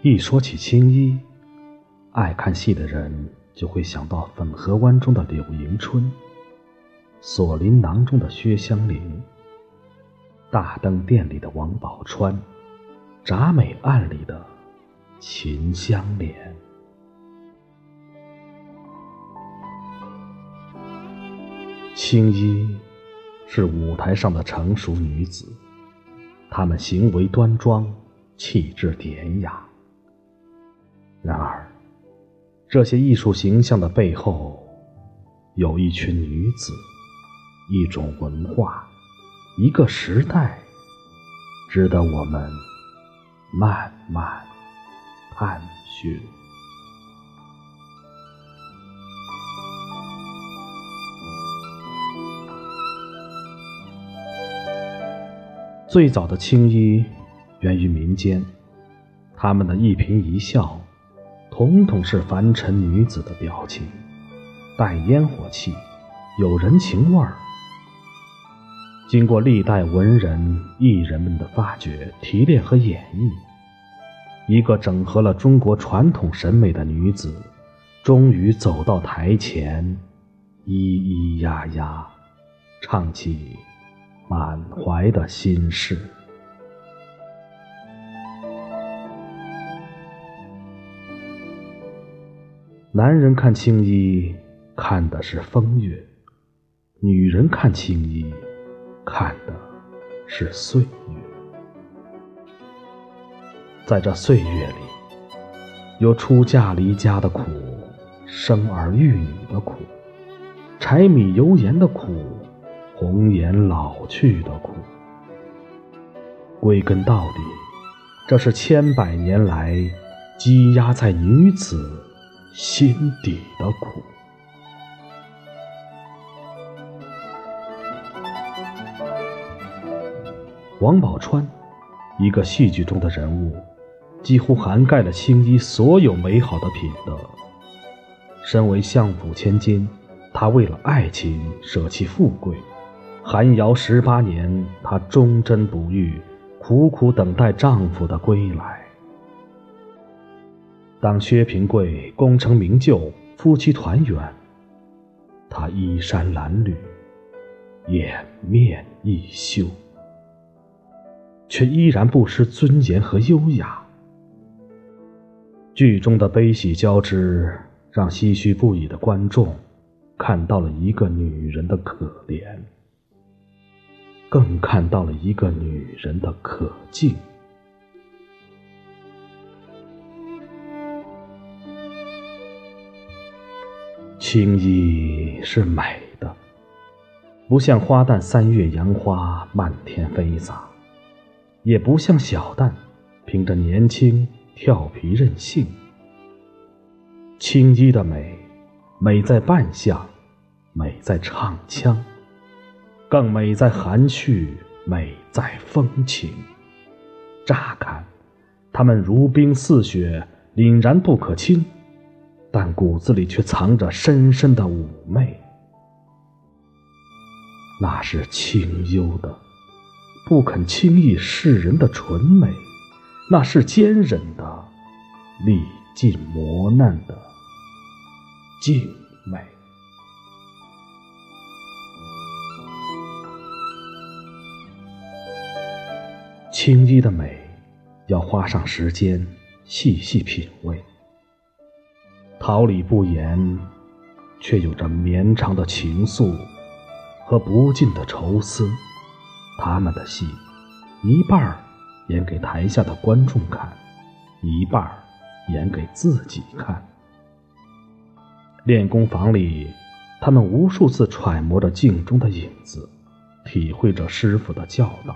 一说起青衣，爱看戏的人就会想到汾河湾中的柳迎春，锁麟囊中的薛湘灵，大灯殿里的王宝钏，铡美案里的秦香莲。青衣是舞台上的成熟女子，她们行为端庄，气质典雅。然而，这些艺术形象的背后，有一群女子，一种文化，一个时代，值得我们慢慢探寻。最早的青衣源于民间，他们的一颦一笑。统统是凡尘女子的表情，带烟火气，有人情味儿。经过历代文人艺人们的发掘、提炼和演绎，一个整合了中国传统审美的女子，终于走到台前，咿咿呀呀，唱起满怀的心事。男人看青衣，看的是风月；女人看青衣，看的是岁月。在这岁月里，有出嫁离家的苦，生儿育女的苦，柴米油盐的苦，红颜老去的苦。归根到底，这是千百年来积压在女子。心底的苦。王宝钏，一个戏剧中的人物，几乎涵盖了青衣所有美好的品德。身为相府千金，她为了爱情舍弃富贵，寒窑十八年，她忠贞不渝，苦苦等待丈夫的归来。当薛平贵功成名就，夫妻团圆，他衣衫褴褛，颜面一羞，却依然不失尊严和优雅。剧中的悲喜交织，让唏嘘不已的观众看到了一个女人的可怜，更看到了一个女人的可敬。青衣是美的，不像花旦三月杨花漫天飞洒，也不像小旦凭着年轻调皮任性。青衣的美，美在扮相，美在唱腔，更美在含蓄，美在风情。乍看，他们如冰似雪，凛然不可亲。但骨子里却藏着深深的妩媚，那是清幽的、不肯轻易示人的纯美，那是坚忍的、历尽磨难的静美。青衣的美，要花上时间细细品味。桃李不言，却有着绵长的情愫和不尽的愁思。他们的戏，一半儿演给台下的观众看，一半儿演给自己看。练功房里，他们无数次揣摩着镜中的影子，体会着师傅的教导。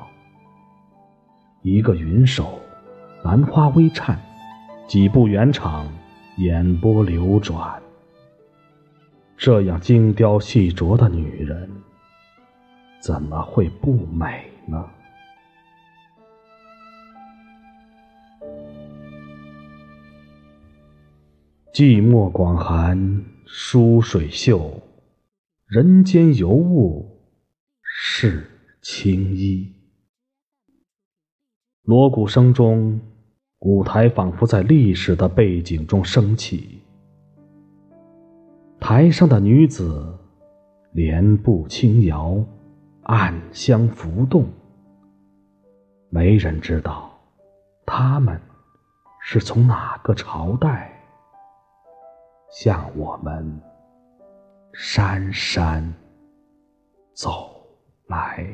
一个云手，兰花微颤，几步圆场。眼波流转，这样精雕细琢的女人，怎么会不美呢？寂寞广寒，疏水袖，人间尤物是青衣。锣鼓声中，舞台仿佛在历史的背景中升起，台上的女子莲步轻摇，暗香浮动。没人知道，她们是从哪个朝代向我们姗姗走来。